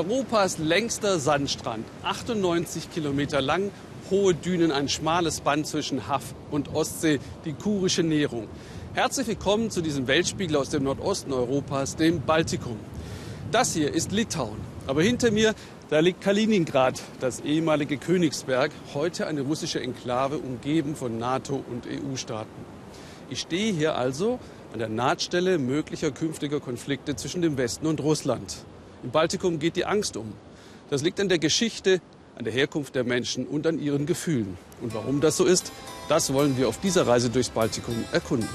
Europas längster Sandstrand, 98 Kilometer lang, hohe Dünen, ein schmales Band zwischen Haff und Ostsee, die kurische Nährung. Herzlich willkommen zu diesem Weltspiegel aus dem Nordosten Europas, dem Baltikum. Das hier ist Litauen, aber hinter mir, da liegt Kaliningrad, das ehemalige Königsberg, heute eine russische Enklave, umgeben von NATO- und EU-Staaten. Ich stehe hier also an der Nahtstelle möglicher künftiger Konflikte zwischen dem Westen und Russland. Im Baltikum geht die Angst um. Das liegt an der Geschichte, an der Herkunft der Menschen und an ihren Gefühlen. Und warum das so ist, das wollen wir auf dieser Reise durchs Baltikum erkunden.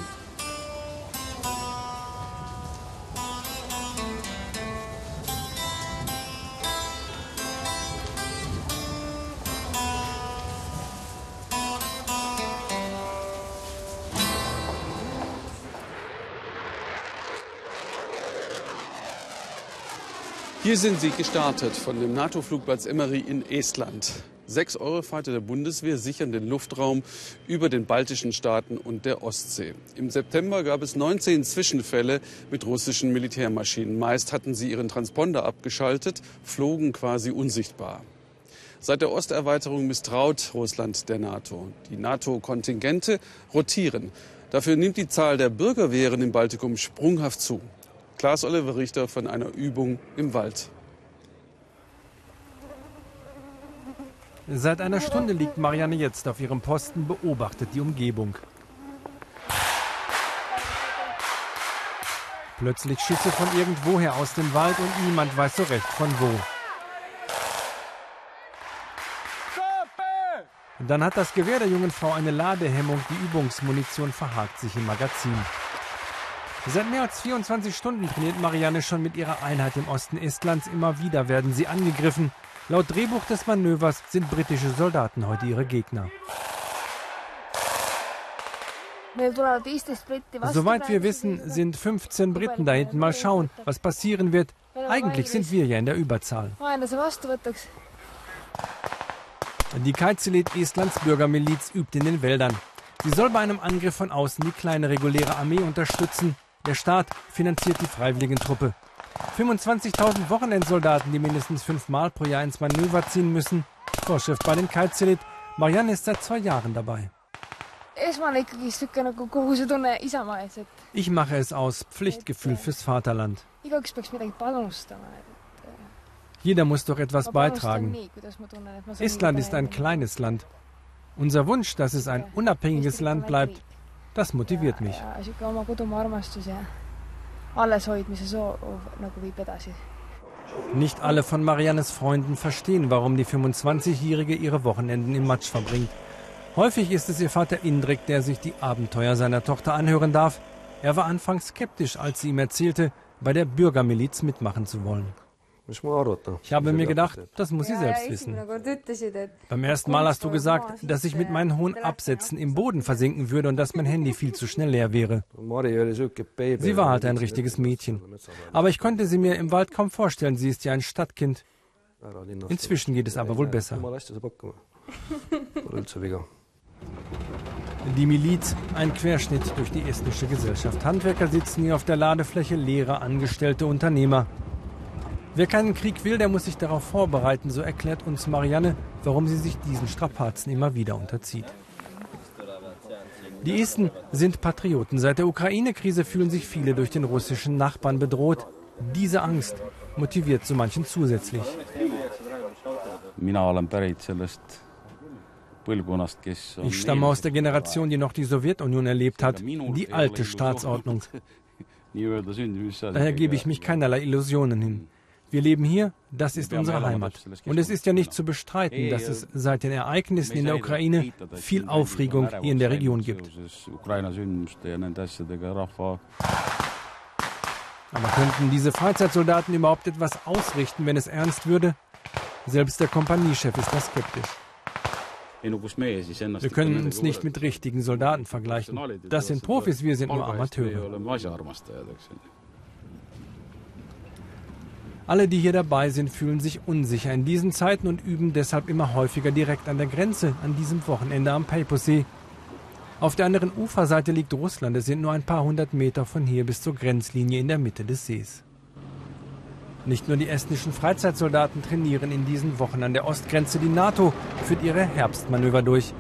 Hier sind sie gestartet von dem NATO-Flugplatz Emmery in Estland. Sechs Eurofighter der Bundeswehr sichern den Luftraum über den baltischen Staaten und der Ostsee. Im September gab es 19 Zwischenfälle mit russischen Militärmaschinen. Meist hatten sie ihren Transponder abgeschaltet, flogen quasi unsichtbar. Seit der Osterweiterung misstraut Russland der NATO. Die NATO-Kontingente rotieren. Dafür nimmt die Zahl der Bürgerwehren im Baltikum sprunghaft zu. Klaas Oliver Richter von einer Übung im Wald. Seit einer Stunde liegt Marianne jetzt auf ihrem Posten, beobachtet die Umgebung. Plötzlich Schüsse von irgendwoher aus dem Wald und niemand weiß so recht von wo. Dann hat das Gewehr der jungen Frau eine Ladehemmung, die Übungsmunition verhakt sich im Magazin. Seit mehr als 24 Stunden trainiert Marianne schon mit ihrer Einheit im Osten Estlands. Immer wieder werden sie angegriffen. Laut Drehbuch des Manövers sind britische Soldaten heute ihre Gegner. Soweit wir wissen, sind 15 Briten da hinten. Mal schauen, was passieren wird. Eigentlich sind wir ja in der Überzahl. Die Kaizelit Estlands Bürgermiliz übt in den Wäldern. Sie soll bei einem Angriff von außen die kleine reguläre Armee unterstützen. Der Staat finanziert die Freiwilligentruppe. 25.000 Wochenendsoldaten, die mindestens fünfmal pro Jahr ins Manöver ziehen müssen. Vorschrift bei den Kaltzelit. Marianne ist seit zwei Jahren dabei. Ich mache es aus Pflichtgefühl fürs Vaterland. Jeder muss doch etwas beitragen. Estland ist ein kleines Land. Unser Wunsch, dass es ein unabhängiges Land bleibt, das motiviert mich. Nicht alle von Mariannes Freunden verstehen, warum die 25-Jährige ihre Wochenenden im Matsch verbringt. Häufig ist es ihr Vater Indrek, der sich die Abenteuer seiner Tochter anhören darf. Er war anfangs skeptisch, als sie ihm erzählte, bei der Bürgermiliz mitmachen zu wollen. Ich habe mir gedacht, das muss sie selbst wissen. Beim ersten Mal hast du gesagt, dass ich mit meinen hohen Absätzen im Boden versinken würde und dass mein Handy viel zu schnell leer wäre. Sie war halt ein richtiges Mädchen. Aber ich konnte sie mir im Wald kaum vorstellen. Sie ist ja ein Stadtkind. Inzwischen geht es aber wohl besser. Die Miliz, ein Querschnitt durch die estnische Gesellschaft. Handwerker sitzen hier auf der Ladefläche, Lehrer, Angestellte, Unternehmer. Wer keinen Krieg will, der muss sich darauf vorbereiten, so erklärt uns Marianne, warum sie sich diesen Strapazen immer wieder unterzieht. Die Esten sind Patrioten. Seit der Ukraine-Krise fühlen sich viele durch den russischen Nachbarn bedroht. Diese Angst motiviert so manchen zusätzlich. Ich stamme aus der Generation, die noch die Sowjetunion erlebt hat, die alte Staatsordnung. Daher gebe ich mich keinerlei Illusionen hin. Wir leben hier, das ist unsere Heimat. Und es ist ja nicht zu bestreiten, dass es seit den Ereignissen in der Ukraine viel Aufregung hier in der Region gibt. Aber könnten diese Freizeitsoldaten überhaupt etwas ausrichten, wenn es ernst würde? Selbst der Kompaniechef ist da skeptisch. Wir können uns nicht mit richtigen Soldaten vergleichen. Das sind Profis, wir sind nur Amateure. Alle, die hier dabei sind, fühlen sich unsicher in diesen Zeiten und üben deshalb immer häufiger direkt an der Grenze an diesem Wochenende am Peipusee. Auf der anderen Uferseite liegt Russland. Es sind nur ein paar hundert Meter von hier bis zur Grenzlinie in der Mitte des Sees. Nicht nur die estnischen Freizeitsoldaten trainieren in diesen Wochen an der Ostgrenze. Die NATO führt ihre Herbstmanöver durch.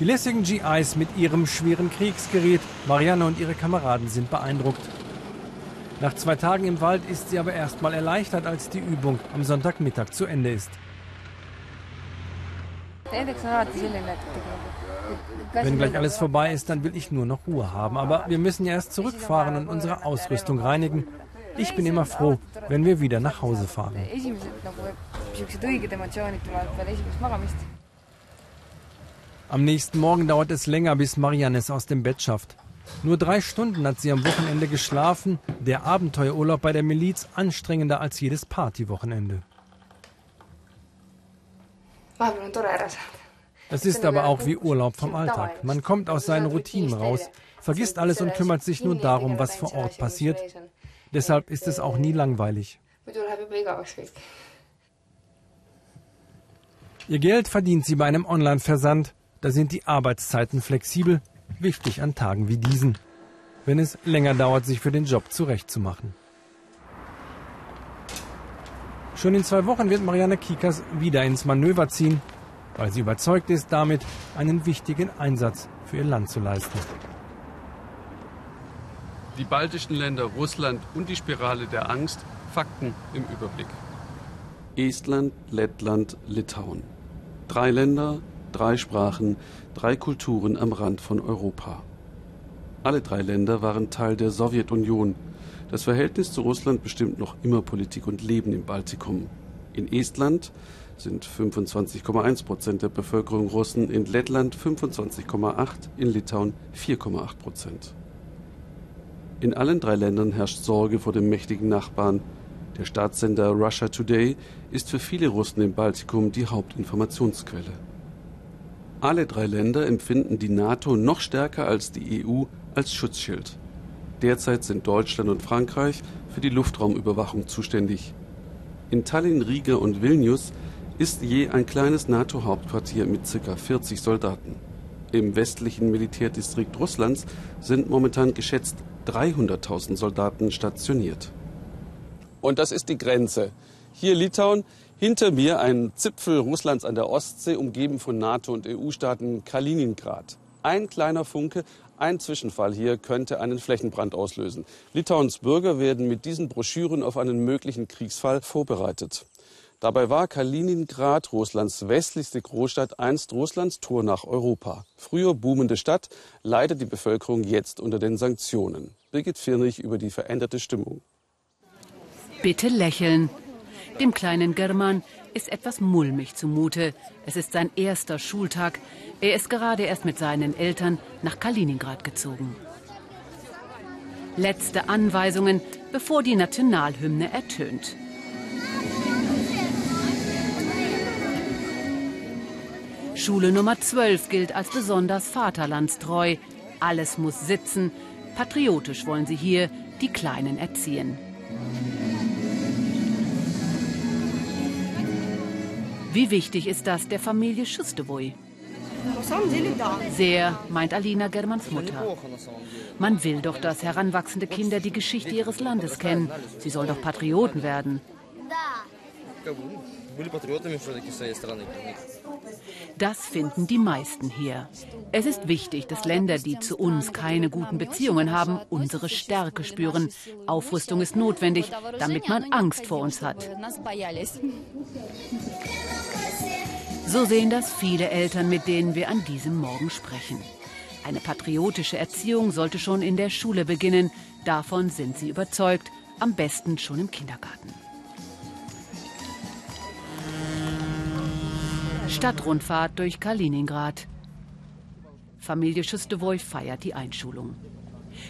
Die lässigen GIs mit ihrem schweren Kriegsgerät, Marianne und ihre Kameraden sind beeindruckt. Nach zwei Tagen im Wald ist sie aber erstmal erleichtert, als die Übung am Sonntagmittag zu Ende ist. Wenn gleich alles vorbei ist, dann will ich nur noch Ruhe haben. Aber wir müssen ja erst zurückfahren und unsere Ausrüstung reinigen. Ich bin immer froh, wenn wir wieder nach Hause fahren. Am nächsten Morgen dauert es länger, bis Marianne es aus dem Bett schafft. Nur drei Stunden hat sie am Wochenende geschlafen. Der Abenteuerurlaub bei der Miliz anstrengender als jedes Partywochenende. Es ist aber auch wie Urlaub vom Alltag. Man kommt aus seinen Routinen raus, vergisst alles und kümmert sich nur darum, was vor Ort passiert. Deshalb ist es auch nie langweilig. Ihr Geld verdient sie bei einem Online-Versand. Da sind die Arbeitszeiten flexibel, wichtig an Tagen wie diesen, wenn es länger dauert, sich für den Job zurechtzumachen. Schon in zwei Wochen wird Marianne Kikas wieder ins Manöver ziehen, weil sie überzeugt ist, damit einen wichtigen Einsatz für ihr Land zu leisten die baltischen Länder, Russland und die Spirale der Angst. Fakten im Überblick. Estland, Lettland, Litauen. Drei Länder, drei Sprachen, drei Kulturen am Rand von Europa. Alle drei Länder waren Teil der Sowjetunion. Das Verhältnis zu Russland bestimmt noch immer Politik und Leben im Baltikum. In Estland sind 25,1 Prozent der Bevölkerung Russen, in Lettland 25,8, in Litauen 4,8 Prozent. In allen drei Ländern herrscht Sorge vor dem mächtigen Nachbarn. Der Staatssender Russia Today ist für viele Russen im Baltikum die Hauptinformationsquelle. Alle drei Länder empfinden die NATO noch stärker als die EU als Schutzschild. Derzeit sind Deutschland und Frankreich für die Luftraumüberwachung zuständig. In Tallinn, Riga und Vilnius ist je ein kleines NATO-Hauptquartier mit ca. 40 Soldaten. Im westlichen Militärdistrikt Russlands sind momentan geschätzt 300.000 Soldaten stationiert. Und das ist die Grenze. Hier Litauen, hinter mir ein Zipfel Russlands an der Ostsee, umgeben von NATO- und EU-Staaten Kaliningrad. Ein kleiner Funke, ein Zwischenfall hier könnte einen Flächenbrand auslösen. Litauens Bürger werden mit diesen Broschüren auf einen möglichen Kriegsfall vorbereitet. Dabei war Kaliningrad, Russlands westlichste Großstadt, einst Russlands Tor nach Europa. Früher boomende Stadt, leidet die Bevölkerung jetzt unter den Sanktionen. Birgit Firnich über die veränderte Stimmung. Bitte lächeln. Dem kleinen German ist etwas mulmig zumute. Es ist sein erster Schultag. Er ist gerade erst mit seinen Eltern nach Kaliningrad gezogen. Letzte Anweisungen, bevor die Nationalhymne ertönt. Schule Nummer 12 gilt als besonders vaterlandstreu. Alles muss sitzen. Patriotisch wollen sie hier die Kleinen erziehen. Wie wichtig ist das der Familie Schustewoi? Sehr, meint Alina Germans Mutter. Man will doch, dass heranwachsende Kinder die Geschichte ihres Landes kennen. Sie sollen doch Patrioten werden. Das finden die meisten hier. Es ist wichtig, dass Länder, die zu uns keine guten Beziehungen haben, unsere Stärke spüren. Aufrüstung ist notwendig, damit man Angst vor uns hat. So sehen das viele Eltern, mit denen wir an diesem Morgen sprechen. Eine patriotische Erziehung sollte schon in der Schule beginnen. Davon sind sie überzeugt, am besten schon im Kindergarten. Stadtrundfahrt durch Kaliningrad. Familie Schüstewoy feiert die Einschulung.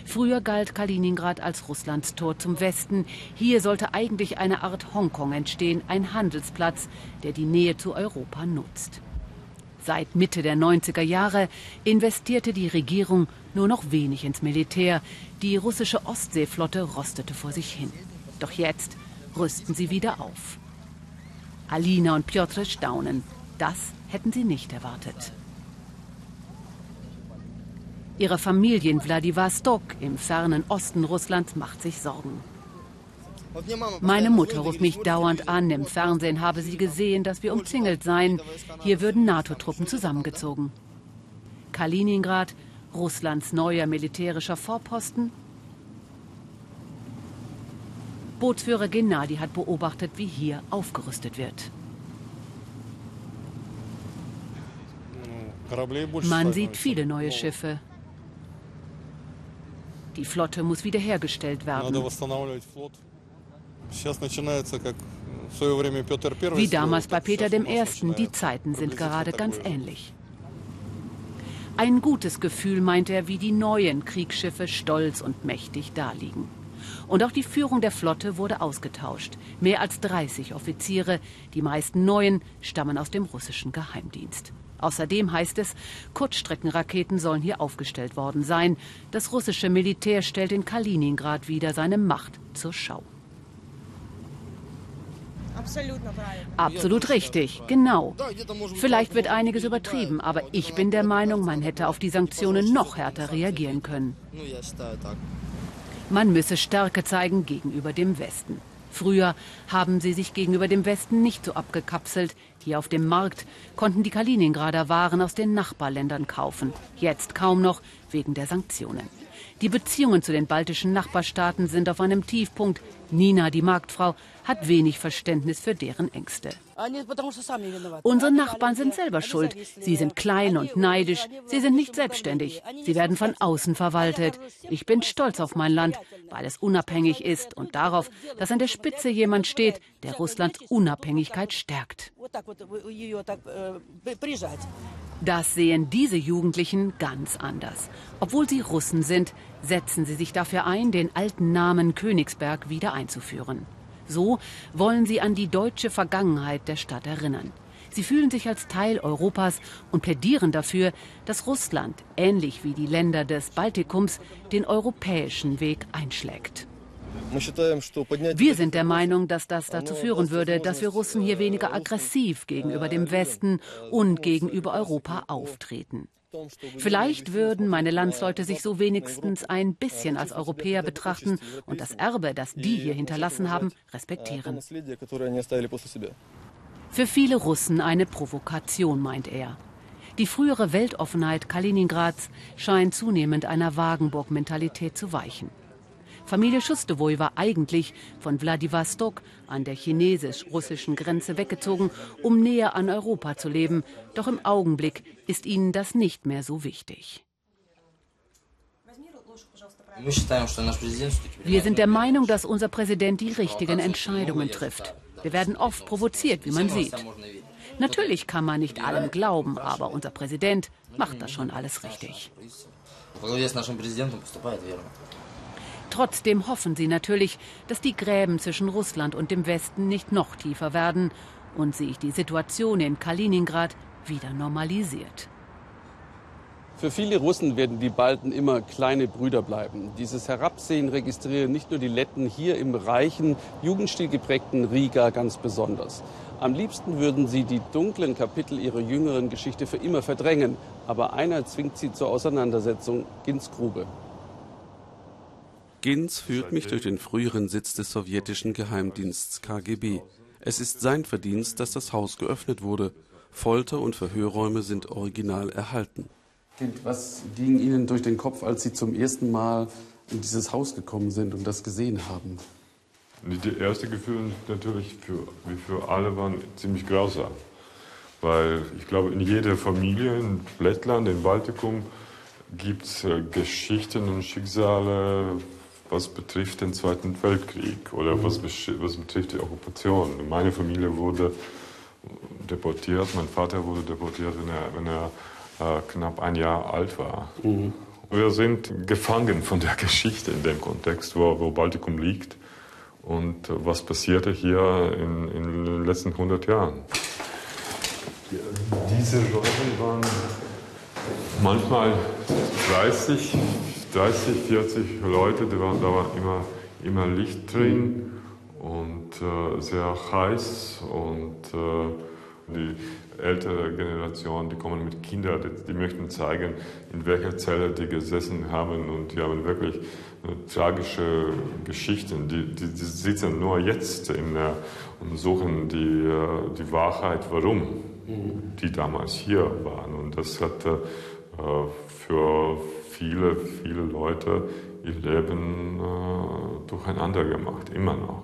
Früher galt Kaliningrad als Russlands Tor zum Westen. Hier sollte eigentlich eine Art Hongkong entstehen, ein Handelsplatz, der die Nähe zu Europa nutzt. Seit Mitte der 90er Jahre investierte die Regierung nur noch wenig ins Militär. Die russische Ostseeflotte rostete vor sich hin. Doch jetzt rüsten sie wieder auf. Alina und Piotr staunen. Das hätten sie nicht erwartet. Ihre Familie in Wladiwostok im fernen Osten Russlands macht sich Sorgen. Meine Mutter ruft mich dauernd an. Im Fernsehen habe sie gesehen, dass wir umzingelt seien. Hier würden NATO-Truppen zusammengezogen. Kaliningrad, Russlands neuer militärischer Vorposten. Bootsführer Gennadi hat beobachtet, wie hier aufgerüstet wird. Man sieht viele neue Schiffe. Die Flotte muss wiederhergestellt werden. Wie damals bei Peter I. Die Zeiten sind gerade ganz ähnlich. Ein gutes Gefühl, meint er, wie die neuen Kriegsschiffe stolz und mächtig daliegen. Und auch die Führung der Flotte wurde ausgetauscht. Mehr als 30 Offiziere, die meisten neuen, stammen aus dem russischen Geheimdienst. Außerdem heißt es, Kurzstreckenraketen sollen hier aufgestellt worden sein. Das russische Militär stellt in Kaliningrad wieder seine Macht zur Schau. Absolut richtig, genau. Vielleicht wird einiges übertrieben, aber ich bin der Meinung, man hätte auf die Sanktionen noch härter reagieren können. Man müsse Stärke zeigen gegenüber dem Westen. Früher haben sie sich gegenüber dem Westen nicht so abgekapselt. Hier auf dem Markt konnten die Kaliningrader Waren aus den Nachbarländern kaufen. Jetzt kaum noch wegen der Sanktionen. Die Beziehungen zu den baltischen Nachbarstaaten sind auf einem Tiefpunkt. Nina, die Marktfrau, hat wenig Verständnis für deren Ängste. Unsere Nachbarn sind selber schuld. Sie sind klein und neidisch. Sie sind nicht selbstständig. Sie werden von außen verwaltet. Ich bin stolz auf mein Land, weil es unabhängig ist und darauf, dass an der Spitze jemand steht, der Russlands Unabhängigkeit stärkt. Das sehen diese Jugendlichen ganz anders. Obwohl sie Russen sind, setzen sie sich dafür ein, den alten Namen Königsberg wieder einzuführen. So wollen sie an die deutsche Vergangenheit der Stadt erinnern. Sie fühlen sich als Teil Europas und plädieren dafür, dass Russland, ähnlich wie die Länder des Baltikums, den europäischen Weg einschlägt. Wir sind der Meinung, dass das dazu führen würde, dass wir Russen hier weniger aggressiv gegenüber dem Westen und gegenüber Europa auftreten. Vielleicht würden meine Landsleute sich so wenigstens ein bisschen als Europäer betrachten und das Erbe, das die hier hinterlassen haben, respektieren. Für viele Russen eine Provokation, meint er. Die frühere Weltoffenheit Kaliningrads scheint zunehmend einer Wagenburg-Mentalität zu weichen. Familie Schustewoj war eigentlich von Wladiwostok an der chinesisch-russischen Grenze weggezogen, um näher an Europa zu leben. Doch im Augenblick ist ihnen das nicht mehr so wichtig. Wir sind der Meinung, dass unser Präsident die richtigen Entscheidungen trifft. Wir werden oft provoziert, wie man sieht. Natürlich kann man nicht allem glauben, aber unser Präsident macht das schon alles richtig. Trotzdem hoffen sie natürlich, dass die Gräben zwischen Russland und dem Westen nicht noch tiefer werden und sich die Situation in Kaliningrad wieder normalisiert. Für viele Russen werden die Balten immer kleine Brüder bleiben. Dieses Herabsehen registrieren nicht nur die Letten hier im reichen, Jugendstil geprägten Riga ganz besonders. Am liebsten würden sie die dunklen Kapitel ihrer jüngeren Geschichte für immer verdrängen. Aber einer zwingt sie zur Auseinandersetzung, Gins Grube. Ginz führt mich durch den früheren Sitz des sowjetischen Geheimdienstes KGB. Es ist sein Verdienst, dass das Haus geöffnet wurde. Folter- und Verhörräume sind original erhalten. Kind, was ging Ihnen durch den Kopf, als Sie zum ersten Mal in dieses Haus gekommen sind und das gesehen haben? Die erste Gefühle natürlich für, wie für alle waren ziemlich grausam. Weil ich glaube, in jeder Familie in Lettland, in Baltikum, gibt es äh, Geschichten und Schicksale was betrifft den Zweiten Weltkrieg oder mhm. was, was betrifft die Okkupation. Meine Familie wurde deportiert, mein Vater wurde deportiert, wenn er, wenn er äh, knapp ein Jahr alt war. Mhm. Wir sind gefangen von der Geschichte in dem Kontext, wo, wo Baltikum liegt und was passierte hier in, in den letzten 100 Jahren. Diese Räume waren manchmal 30, 30, 40 Leute, da war, da war immer, immer Licht drin und äh, sehr heiß und äh, die ältere Generation, die kommen mit Kindern, die, die, möchten zeigen, in welcher Zelle die gesessen haben und die haben wirklich tragische Geschichten. Die, die, die, sitzen nur jetzt in, äh, und suchen die, äh, die Wahrheit, warum die damals hier waren. Und das hat äh, für viele, viele Leute ihr Leben äh, durcheinander gemacht, immer noch.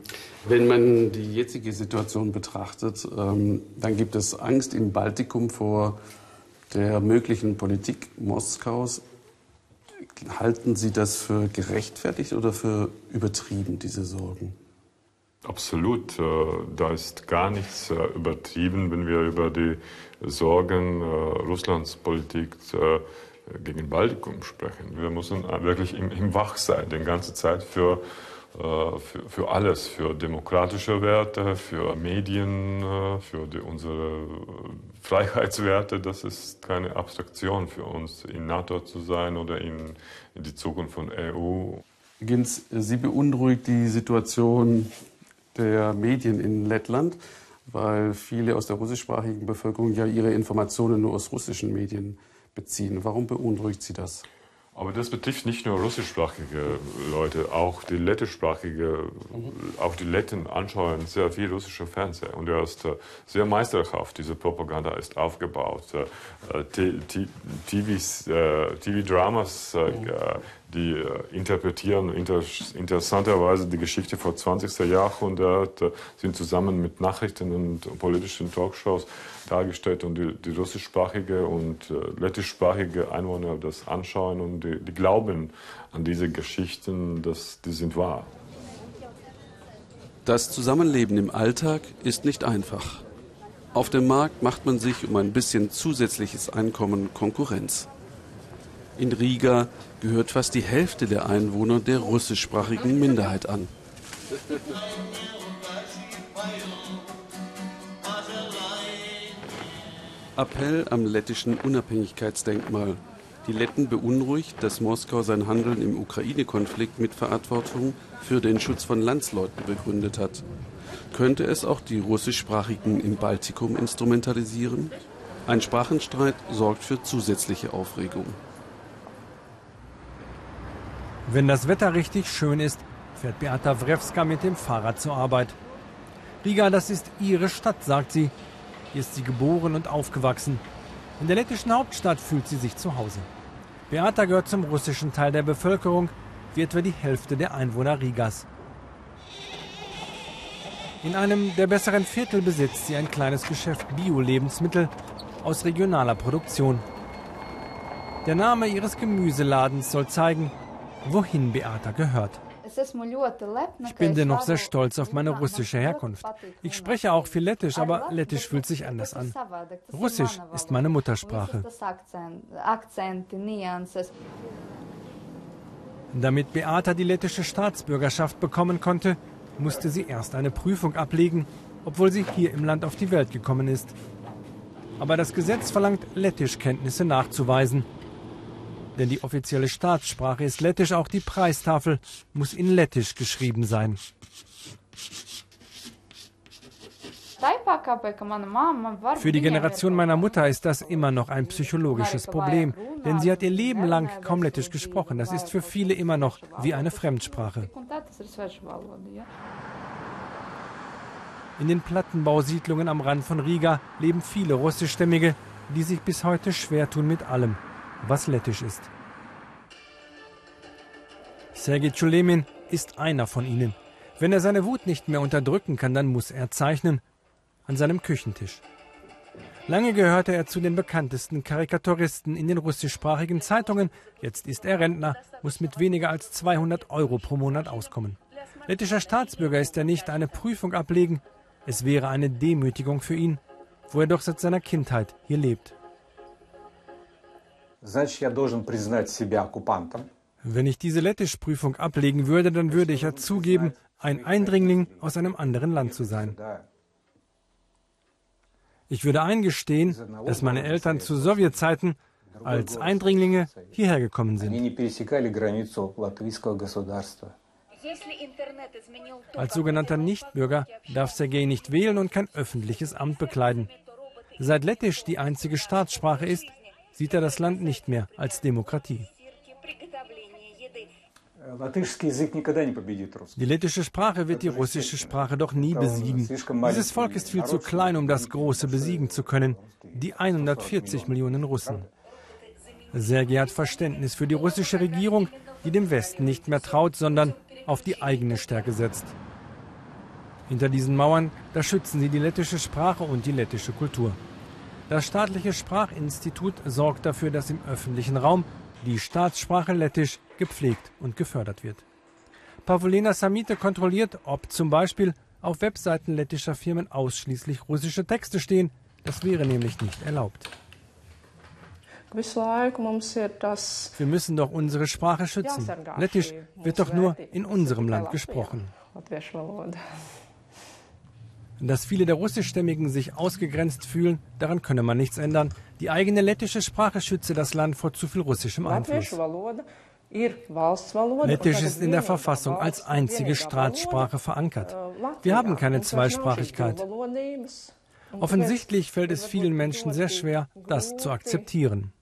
Wenn man die jetzige Situation betrachtet, ähm, dann gibt es Angst im Baltikum vor der möglichen Politik Moskaus. Halten Sie das für gerechtfertigt oder für übertrieben, diese Sorgen? Absolut. Äh, da ist gar nichts äh, übertrieben, wenn wir über die Sorgen äh, Russlands Politik gegen Baltikum sprechen. Wir müssen wirklich im, im Wach sein, die ganze Zeit für, für, für, alles, für demokratische Werte, für Medien, für die, unsere Freiheitswerte. Das ist keine Abstraktion für uns, in NATO zu sein oder in, in die Zukunft von EU. Gins, Sie beunruhigt die Situation der Medien in Lettland, weil viele aus der russischsprachigen Bevölkerung ja ihre Informationen nur aus russischen Medien beziehen. Warum beunruhigt Sie das? Aber das betrifft nicht nur russischsprachige Leute, auch die lettischsprachige, auch die Letten anschauen sehr viel russische Fernseher. Und er ist äh, sehr meisterhaft, diese Propaganda ist aufgebaut. Äh, TV-Dramas, äh, die interpretieren inter interessanterweise die Geschichte vor 20. Jahrhundert, sind zusammen mit Nachrichten und politischen Talkshows dargestellt und die, die russischsprachige und äh, lettischsprachige Einwohner das anschauen und die, die glauben an diese Geschichten, dass die sind wahr. Das Zusammenleben im Alltag ist nicht einfach. Auf dem Markt macht man sich um ein bisschen zusätzliches Einkommen Konkurrenz. In Riga gehört fast die Hälfte der Einwohner der russischsprachigen Minderheit an. Appell am lettischen Unabhängigkeitsdenkmal. Die Letten beunruhigt, dass Moskau sein Handeln im Ukraine-Konflikt mit Verantwortung für den Schutz von Landsleuten begründet hat. Könnte es auch die russischsprachigen im Baltikum instrumentalisieren? Ein Sprachenstreit sorgt für zusätzliche Aufregung. Wenn das Wetter richtig schön ist, fährt Beata Wrewska mit dem Fahrrad zur Arbeit. Riga, das ist ihre Stadt, sagt sie. Hier ist sie geboren und aufgewachsen. In der lettischen Hauptstadt fühlt sie sich zu Hause. Beata gehört zum russischen Teil der Bevölkerung, wie etwa die Hälfte der Einwohner Rigas. In einem der besseren Viertel besitzt sie ein kleines Geschäft Bio-Lebensmittel aus regionaler Produktion. Der Name ihres Gemüseladens soll zeigen, wohin Beata gehört. Ich bin dennoch sehr stolz auf meine russische Herkunft. Ich spreche auch viel Lettisch, aber Lettisch fühlt sich anders an. Russisch ist meine Muttersprache. Damit Beata die lettische Staatsbürgerschaft bekommen konnte, musste sie erst eine Prüfung ablegen, obwohl sie hier im Land auf die Welt gekommen ist. Aber das Gesetz verlangt, Lettischkenntnisse nachzuweisen. Denn die offizielle Staatssprache ist Lettisch, auch die Preistafel muss in Lettisch geschrieben sein. Für die Generation meiner Mutter ist das immer noch ein psychologisches Problem, denn sie hat ihr Leben lang kaum Lettisch gesprochen. Das ist für viele immer noch wie eine Fremdsprache. In den Plattenbausiedlungen am Rand von Riga leben viele russischstämmige, die sich bis heute schwer tun mit allem was lettisch ist. Sergei Chulemin ist einer von ihnen. Wenn er seine Wut nicht mehr unterdrücken kann, dann muss er zeichnen. An seinem Küchentisch. Lange gehörte er zu den bekanntesten Karikaturisten in den russischsprachigen Zeitungen. Jetzt ist er Rentner, muss mit weniger als 200 Euro pro Monat auskommen. Lettischer Staatsbürger ist er nicht, eine Prüfung ablegen. Es wäre eine Demütigung für ihn, wo er doch seit seiner Kindheit hier lebt. Wenn ich diese Lettischprüfung ablegen würde, dann würde ich ja zugeben, ein Eindringling aus einem anderen Land zu sein. Ich würde eingestehen, dass meine Eltern zu Sowjetzeiten als Eindringlinge hierher gekommen sind. Als sogenannter Nichtbürger darf Sergei nicht wählen und kein öffentliches Amt bekleiden. Seit Lettisch die einzige Staatssprache ist, sieht er das Land nicht mehr als Demokratie. Die lettische Sprache wird die russische Sprache doch nie besiegen. Dieses Volk ist viel zu klein, um das Große besiegen zu können. Die 140 Millionen Russen. Sergei hat Verständnis für die russische Regierung, die dem Westen nicht mehr traut, sondern auf die eigene Stärke setzt. Hinter diesen Mauern, da schützen sie die lettische Sprache und die lettische Kultur. Das staatliche Sprachinstitut sorgt dafür, dass im öffentlichen Raum die Staatssprache Lettisch gepflegt und gefördert wird. Pavlina Samite kontrolliert, ob zum Beispiel auf Webseiten lettischer Firmen ausschließlich russische Texte stehen. Das wäre nämlich nicht erlaubt. Wir müssen doch unsere Sprache schützen. Lettisch wird doch nur in unserem Land gesprochen. Dass viele der Russischstämmigen sich ausgegrenzt fühlen, daran könne man nichts ändern. Die eigene lettische Sprache schütze das Land vor zu viel russischem Einfluss. Lettisch ist in der Verfassung als einzige Staatssprache verankert. Wir haben keine Zweisprachigkeit. Offensichtlich fällt es vielen Menschen sehr schwer, das zu akzeptieren.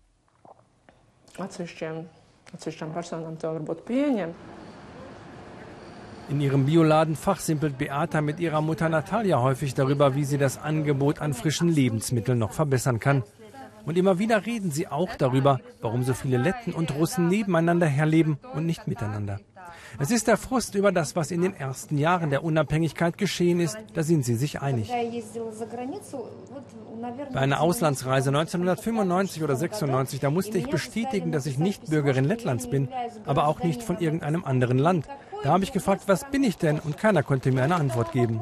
In ihrem Bioladen fachsimpelt Beata mit ihrer Mutter Natalia häufig darüber, wie sie das Angebot an frischen Lebensmitteln noch verbessern kann. Und immer wieder reden sie auch darüber, warum so viele Letten und Russen nebeneinander herleben und nicht miteinander. Es ist der Frust über das, was in den ersten Jahren der Unabhängigkeit geschehen ist, da sind sie sich einig. Bei einer Auslandsreise 1995 oder 96, da musste ich bestätigen, dass ich nicht Bürgerin Lettlands bin, aber auch nicht von irgendeinem anderen Land. Da habe ich gefragt, was bin ich denn? Und keiner konnte mir eine Antwort geben.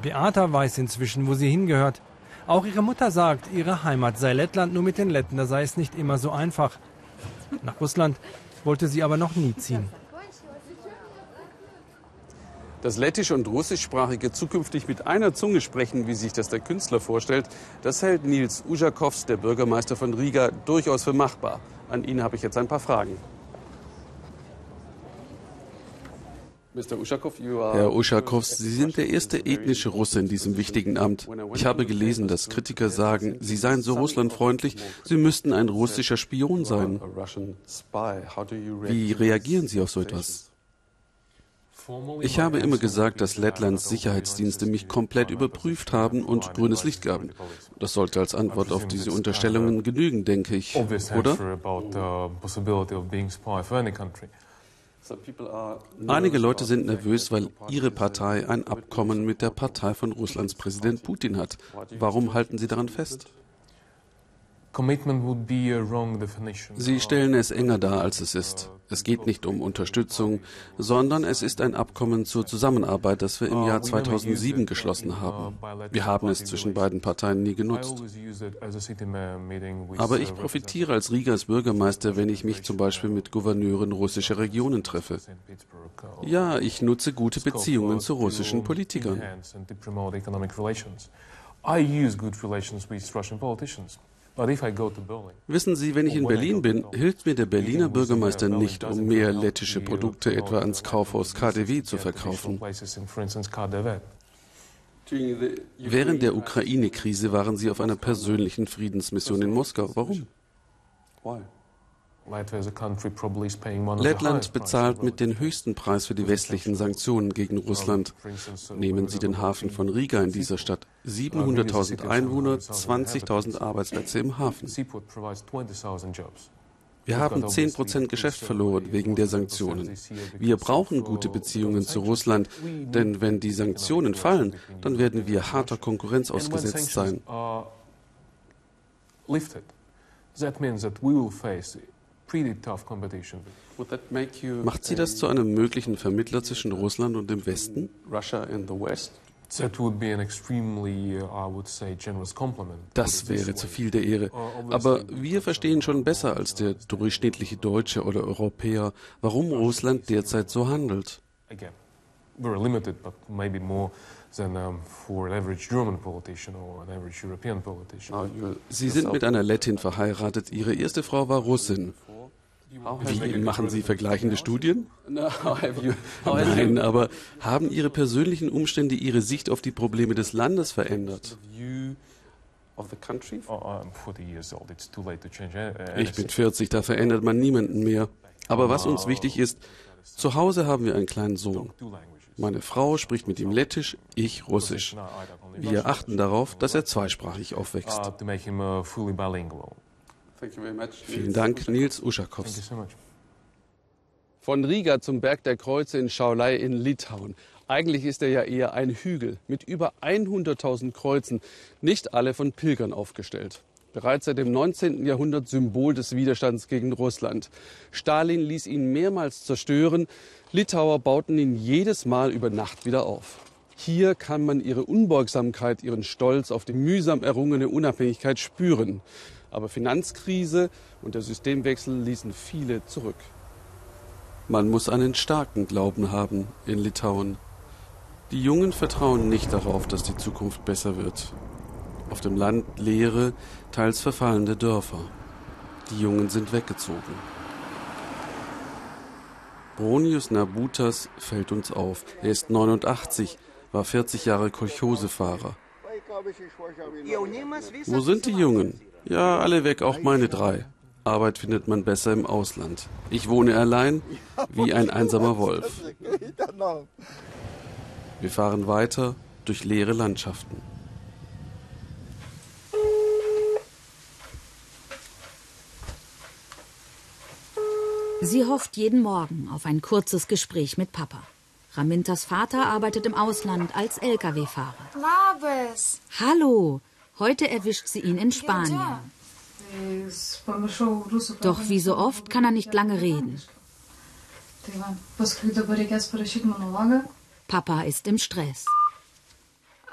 Beata weiß inzwischen, wo sie hingehört. Auch ihre Mutter sagt, ihre Heimat sei Lettland, nur mit den Letten, da sei es nicht immer so einfach. Nach Russland wollte sie aber noch nie ziehen. Das Lettisch- und Russischsprachige zukünftig mit einer Zunge sprechen, wie sich das der Künstler vorstellt, das hält Nils Ujakovs, der Bürgermeister von Riga, durchaus für machbar. An ihn habe ich jetzt ein paar Fragen. Herr Uschakow, Sie sind der erste ethnische Russe in diesem wichtigen Amt. Ich habe gelesen, dass Kritiker sagen, Sie seien so russlandfreundlich, Sie müssten ein russischer Spion sein. Wie reagieren Sie auf so etwas? Ich habe immer gesagt, dass Lettlands Sicherheitsdienste mich komplett überprüft haben und grünes Licht gaben. Das sollte als Antwort auf diese Unterstellungen genügen, denke ich, oder? Einige Leute sind nervös, weil ihre Partei ein Abkommen mit der Partei von Russlands Präsident Putin hat. Warum halten Sie daran fest? Sie stellen es enger dar, als es ist. Es geht nicht um Unterstützung, sondern es ist ein Abkommen zur Zusammenarbeit, das wir im Jahr 2007 geschlossen haben. Wir haben es zwischen beiden Parteien nie genutzt. Aber ich profitiere als Rigas Bürgermeister, wenn ich mich zum Beispiel mit Gouverneuren russischer Regionen treffe. Ja, ich nutze gute Beziehungen zu russischen Politikern. I use good relations with Russian politicians. Wissen Sie, wenn ich in Berlin bin, hilft mir der Berliner Bürgermeister nicht, um mehr lettische Produkte etwa ans Kaufhaus KDW zu verkaufen. Während der Ukraine-Krise waren Sie auf einer persönlichen Friedensmission in Moskau. Warum? Lettland bezahlt mit den höchsten Preis für die westlichen Sanktionen gegen Russland. Nehmen Sie den Hafen von Riga in dieser Stadt. 700.000 Einwohner, 20.000 Arbeitsplätze im Hafen. Wir haben 10% Geschäft verloren wegen der Sanktionen. Wir brauchen gute Beziehungen zu Russland, denn wenn die Sanktionen fallen, dann werden wir harter Konkurrenz ausgesetzt sein. That means that we will face Macht sie das zu einem möglichen Vermittler zwischen Russland und dem Westen? Das wäre zu viel der Ehre. Uh, Aber wir verstehen schon besser als der durchschnittliche Deutsche oder Europäer, warum Russland derzeit so handelt. Sie sind mit einer Lettin verheiratet. Ihre erste Frau war Russin. Wie machen Sie vergleichende Studien? Nein, aber haben Ihre persönlichen Umstände Ihre Sicht auf die Probleme des Landes verändert? Ich bin 40, da verändert man niemanden mehr. Aber was uns wichtig ist, zu Hause haben wir einen kleinen Sohn. Meine Frau spricht mit ihm Lettisch, ich Russisch. Wir achten darauf, dass er zweisprachig aufwächst. Vielen Dank, Nils Uschakovs. Von Riga zum Berg der Kreuze in Schaulei in Litauen. Eigentlich ist er ja eher ein Hügel mit über 100.000 Kreuzen, nicht alle von Pilgern aufgestellt. Bereits seit dem 19. Jahrhundert Symbol des Widerstands gegen Russland. Stalin ließ ihn mehrmals zerstören. Litauer bauten ihn jedes Mal über Nacht wieder auf. Hier kann man ihre Unbeugsamkeit, ihren Stolz auf die mühsam errungene Unabhängigkeit spüren. Aber Finanzkrise und der Systemwechsel ließen viele zurück. Man muss einen starken Glauben haben in Litauen. Die Jungen vertrauen nicht darauf, dass die Zukunft besser wird. Auf dem Land leere, teils verfallende Dörfer. Die Jungen sind weggezogen. Bronius Nabutas fällt uns auf. Er ist 89, war 40 Jahre Kolchosefahrer. Wo sind die Jungen? Ja, alle weg, auch meine drei. Arbeit findet man besser im Ausland. Ich wohne allein, wie ein einsamer Wolf. Wir fahren weiter durch leere Landschaften. Sie hofft jeden Morgen auf ein kurzes Gespräch mit Papa. Ramintas Vater arbeitet im Ausland als Lkw-Fahrer. Hallo, heute erwischt sie ihn in Spanien. Doch wie so oft kann er nicht lange reden. Papa ist im Stress.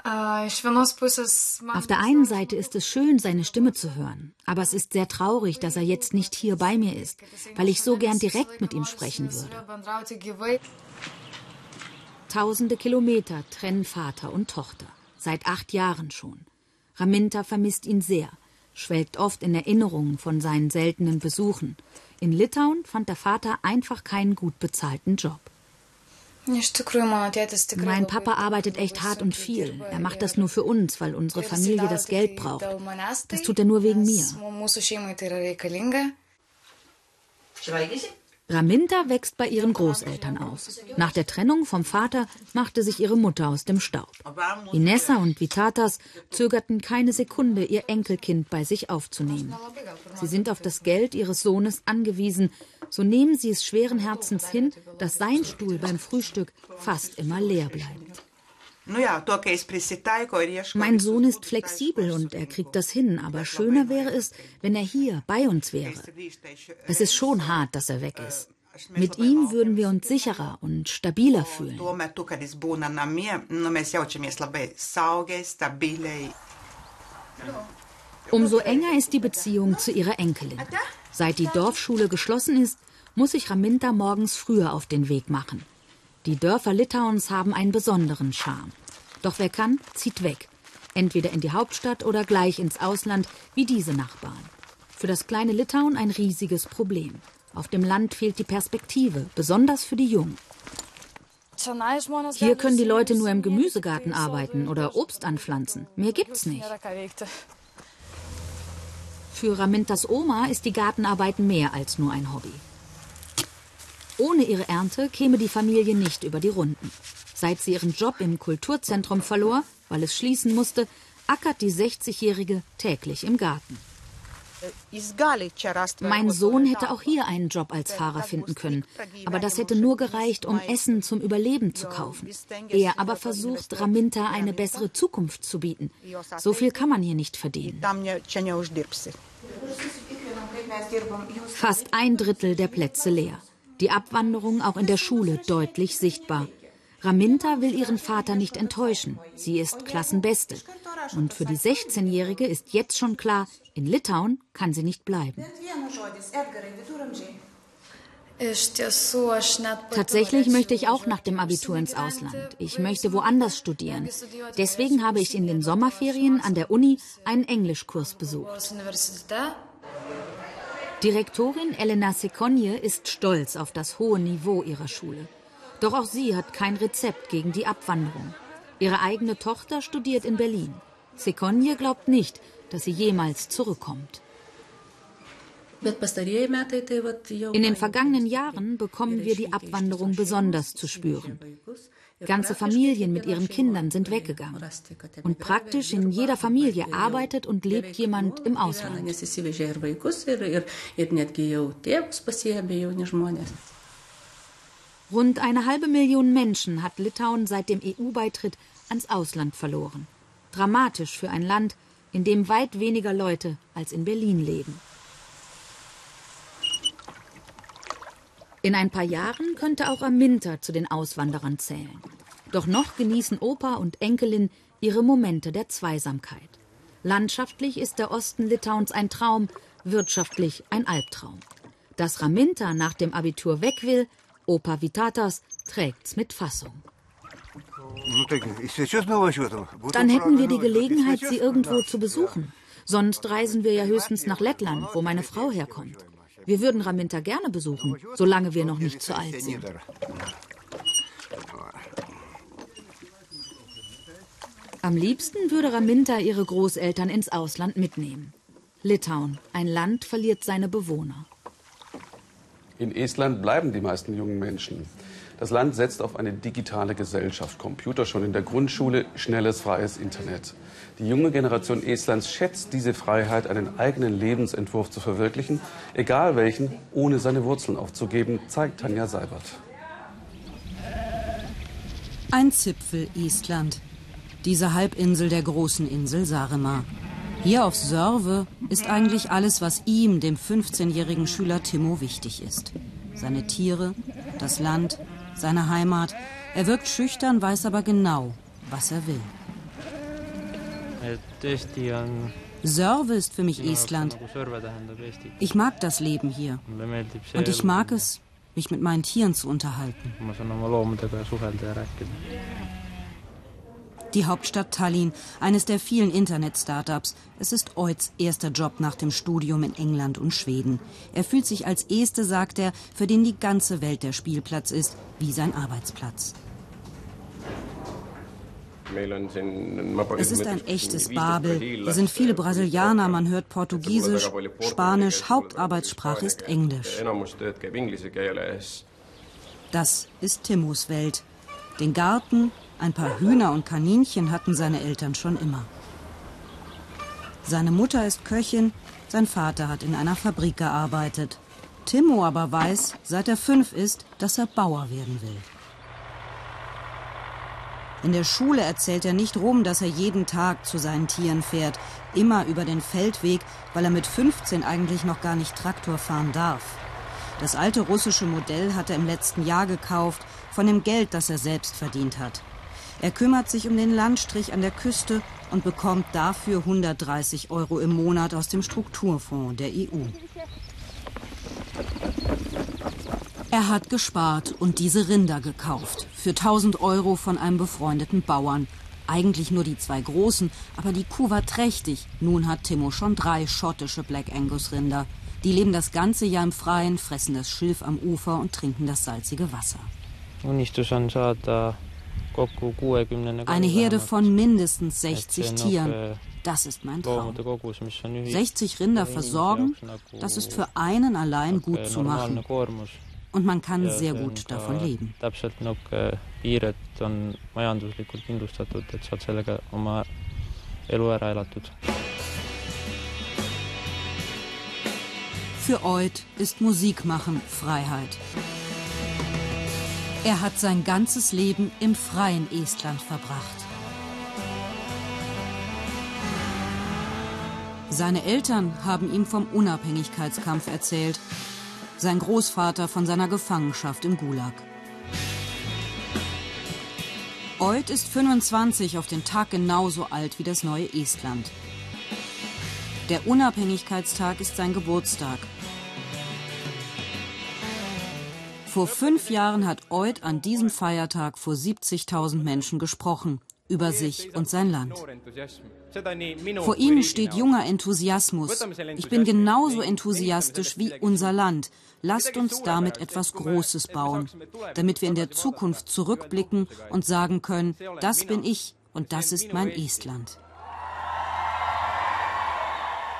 Auf der einen Seite ist es schön, seine Stimme zu hören, aber es ist sehr traurig, dass er jetzt nicht hier bei mir ist, weil ich so gern direkt mit ihm sprechen würde. Tausende Kilometer trennen Vater und Tochter, seit acht Jahren schon. Raminta vermisst ihn sehr, schwelgt oft in Erinnerungen von seinen seltenen Besuchen. In Litauen fand der Vater einfach keinen gut bezahlten Job. Mein Papa arbeitet echt hart und viel. Er macht das nur für uns, weil unsere Familie das Geld braucht. Das tut er nur wegen mir. Raminta wächst bei ihren Großeltern auf. Nach der Trennung vom Vater machte sich ihre Mutter aus dem Staub. Inessa und Vitatas zögerten keine Sekunde, ihr Enkelkind bei sich aufzunehmen. Sie sind auf das Geld ihres Sohnes angewiesen, so nehmen sie es schweren Herzens hin, dass sein Stuhl beim Frühstück fast immer leer bleibt. Mein Sohn ist flexibel und er kriegt das hin, aber schöner wäre es, wenn er hier bei uns wäre. Es ist schon hart, dass er weg ist. Mit ihm würden wir uns sicherer und stabiler fühlen. Umso enger ist die Beziehung zu ihrer Enkelin. Seit die Dorfschule geschlossen ist, muss sich Raminta morgens früher auf den Weg machen. Die Dörfer Litauens haben einen besonderen Charme. Doch wer kann, zieht weg. Entweder in die Hauptstadt oder gleich ins Ausland, wie diese Nachbarn. Für das kleine Litauen ein riesiges Problem. Auf dem Land fehlt die Perspektive, besonders für die Jungen. Hier können die Leute nur im Gemüsegarten arbeiten oder Obst anpflanzen. Mehr gibt's nicht. Für Ramintas Oma ist die Gartenarbeit mehr als nur ein Hobby. Ohne ihre Ernte käme die Familie nicht über die Runden. Seit sie ihren Job im Kulturzentrum verlor, weil es schließen musste, ackert die 60-Jährige täglich im Garten. Mein Sohn hätte auch hier einen Job als Fahrer finden können, aber das hätte nur gereicht, um Essen zum Überleben zu kaufen. Er aber versucht, Raminta eine bessere Zukunft zu bieten. So viel kann man hier nicht verdienen. Fast ein Drittel der Plätze leer. Die Abwanderung auch in der Schule deutlich sichtbar. Raminta will ihren Vater nicht enttäuschen. Sie ist Klassenbeste. Und für die 16-Jährige ist jetzt schon klar, in Litauen kann sie nicht bleiben. Tatsächlich möchte ich auch nach dem Abitur ins Ausland. Ich möchte woanders studieren. Deswegen habe ich in den Sommerferien an der Uni einen Englischkurs besucht. Direktorin Elena Sekonje ist stolz auf das hohe Niveau ihrer Schule. Doch auch sie hat kein Rezept gegen die Abwanderung. Ihre eigene Tochter studiert in Berlin. Sekonje glaubt nicht, dass sie jemals zurückkommt. In den vergangenen Jahren bekommen wir die Abwanderung besonders zu spüren. Ganze Familien mit ihren Kindern sind weggegangen. Und praktisch in jeder Familie arbeitet und lebt jemand im Ausland. Rund eine halbe Million Menschen hat Litauen seit dem EU-Beitritt ans Ausland verloren. Dramatisch für ein Land, in dem weit weniger Leute als in Berlin leben. In ein paar Jahren könnte auch Aminta zu den Auswanderern zählen. Doch noch genießen Opa und Enkelin ihre Momente der Zweisamkeit. Landschaftlich ist der Osten Litauens ein Traum, wirtschaftlich ein Albtraum. Dass Raminta nach dem Abitur weg will, Opa Vitatas trägt's mit Fassung. Dann hätten wir die Gelegenheit, sie irgendwo zu besuchen. Sonst reisen wir ja höchstens nach Lettland, wo meine Frau herkommt. Wir würden Raminta gerne besuchen, solange wir noch nicht zu alt sind. Am liebsten würde Raminta ihre Großeltern ins Ausland mitnehmen. Litauen, ein Land, verliert seine Bewohner. In Estland bleiben die meisten jungen Menschen. Das Land setzt auf eine digitale Gesellschaft, Computer schon in der Grundschule, schnelles, freies Internet. Die junge Generation Estlands schätzt diese Freiheit, einen eigenen Lebensentwurf zu verwirklichen, egal welchen, ohne seine Wurzeln aufzugeben, zeigt Tanja Seibert. Ein Zipfel Estland. Diese Halbinsel der großen Insel Saaremaa. Hier auf Sörve ist eigentlich alles, was ihm, dem 15-jährigen Schüler Timo, wichtig ist. Seine Tiere, das Land, seine Heimat. Er wirkt schüchtern, weiß aber genau, was er will. Sörve ist für mich Estland. Ich mag das Leben hier. Und ich mag es, mich mit meinen Tieren zu unterhalten. Die Hauptstadt Tallinn, eines der vielen Internet-Startups. Es ist Oids erster Job nach dem Studium in England und Schweden. Er fühlt sich als Este, sagt er, für den die ganze Welt der Spielplatz ist, wie sein Arbeitsplatz. Es ist ein echtes Babel. Hier sind viele Brasilianer, man hört Portugiesisch, Spanisch, Hauptarbeitssprache ist Englisch. Das ist Timos Welt. Den Garten, ein paar Hühner und Kaninchen hatten seine Eltern schon immer. Seine Mutter ist Köchin, sein Vater hat in einer Fabrik gearbeitet. Timo aber weiß, seit er fünf ist, dass er Bauer werden will. In der Schule erzählt er nicht rum, dass er jeden Tag zu seinen Tieren fährt, immer über den Feldweg, weil er mit 15 eigentlich noch gar nicht Traktor fahren darf. Das alte russische Modell hat er im letzten Jahr gekauft, von dem Geld, das er selbst verdient hat. Er kümmert sich um den Landstrich an der Küste und bekommt dafür 130 Euro im Monat aus dem Strukturfonds der EU. Er hat gespart und diese Rinder gekauft. Für 1000 Euro von einem befreundeten Bauern. Eigentlich nur die zwei großen, aber die Kuh war trächtig. Nun hat Timo schon drei schottische Black Angus Rinder. Die leben das ganze Jahr im Freien, fressen das Schilf am Ufer und trinken das salzige Wasser. Eine Herde von mindestens 60 Tieren. Das ist mein Traum. 60 Rinder versorgen, das ist für einen allein gut zu machen. Und man kann sehr gut davon leben. Für Oid ist Musik machen Freiheit. Er hat sein ganzes Leben im freien Estland verbracht. Seine Eltern haben ihm vom Unabhängigkeitskampf erzählt, sein Großvater von seiner Gefangenschaft im Gulag. Oid ist 25 auf den Tag genauso alt wie das neue Estland. Der Unabhängigkeitstag ist sein Geburtstag vor fünf Jahren hat Oid an diesem Feiertag vor 70.000 Menschen gesprochen über sich und sein Land. Vor ihnen steht junger Enthusiasmus. Ich bin genauso enthusiastisch wie unser Land. Lasst uns damit etwas Großes bauen, damit wir in der Zukunft zurückblicken und sagen können, das bin ich und das ist mein Estland.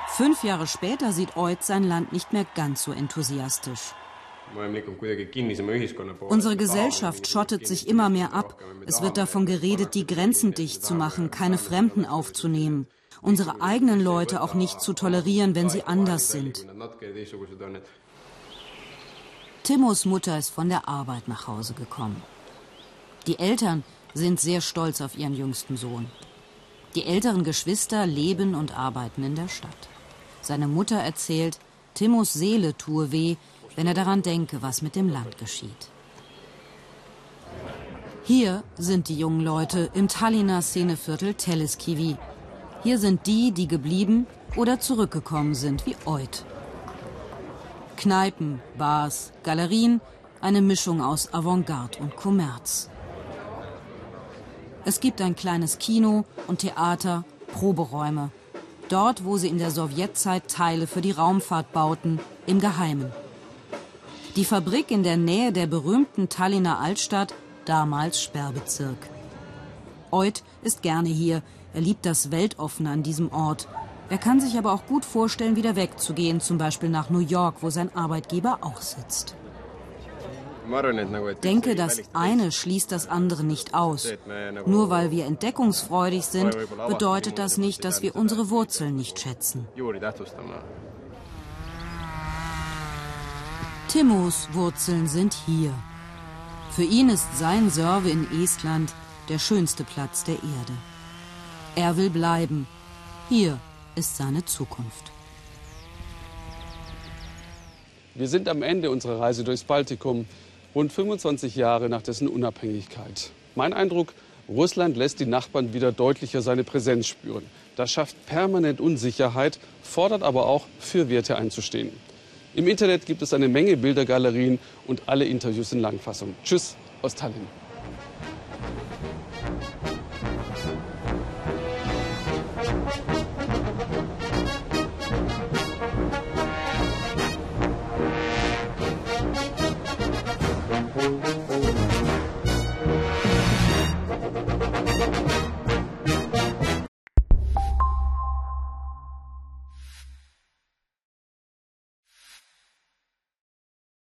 Fünf Jahre später sieht Oid sein Land nicht mehr ganz so enthusiastisch. Unsere Gesellschaft schottet sich immer mehr ab. Es wird davon geredet, die Grenzen dicht zu machen, keine Fremden aufzunehmen, unsere eigenen Leute auch nicht zu tolerieren, wenn sie anders sind. Timos Mutter ist von der Arbeit nach Hause gekommen. Die Eltern sind sehr stolz auf ihren jüngsten Sohn. Die älteren Geschwister leben und arbeiten in der Stadt. Seine Mutter erzählt, Timos Seele tue weh, wenn er daran denke, was mit dem Land geschieht. Hier sind die jungen Leute im Tallinner Szeneviertel Telleskivi. Hier sind die, die geblieben oder zurückgekommen sind, wie Oid. Kneipen, Bars, Galerien, eine Mischung aus Avantgarde und Kommerz. Es gibt ein kleines Kino und Theater, Proberäume. Dort, wo sie in der Sowjetzeit Teile für die Raumfahrt bauten, im Geheimen. Die Fabrik in der Nähe der berühmten Tallinner Altstadt, damals Sperrbezirk. Oid ist gerne hier. Er liebt das Weltoffene an diesem Ort. Er kann sich aber auch gut vorstellen, wieder wegzugehen, zum Beispiel nach New York, wo sein Arbeitgeber auch sitzt. Denke, das eine schließt das andere nicht aus. Nur weil wir entdeckungsfreudig sind, bedeutet das nicht, dass wir unsere Wurzeln nicht schätzen. Timmos Wurzeln sind hier. Für ihn ist sein Serve in Estland der schönste Platz der Erde. Er will bleiben. Hier ist seine Zukunft. Wir sind am Ende unserer Reise durchs Baltikum, rund 25 Jahre nach dessen Unabhängigkeit. Mein Eindruck, Russland lässt die Nachbarn wieder deutlicher seine Präsenz spüren. Das schafft permanent Unsicherheit, fordert aber auch, für Werte einzustehen. Im Internet gibt es eine Menge Bildergalerien und alle Interviews in Langfassung. Tschüss aus Tallinn.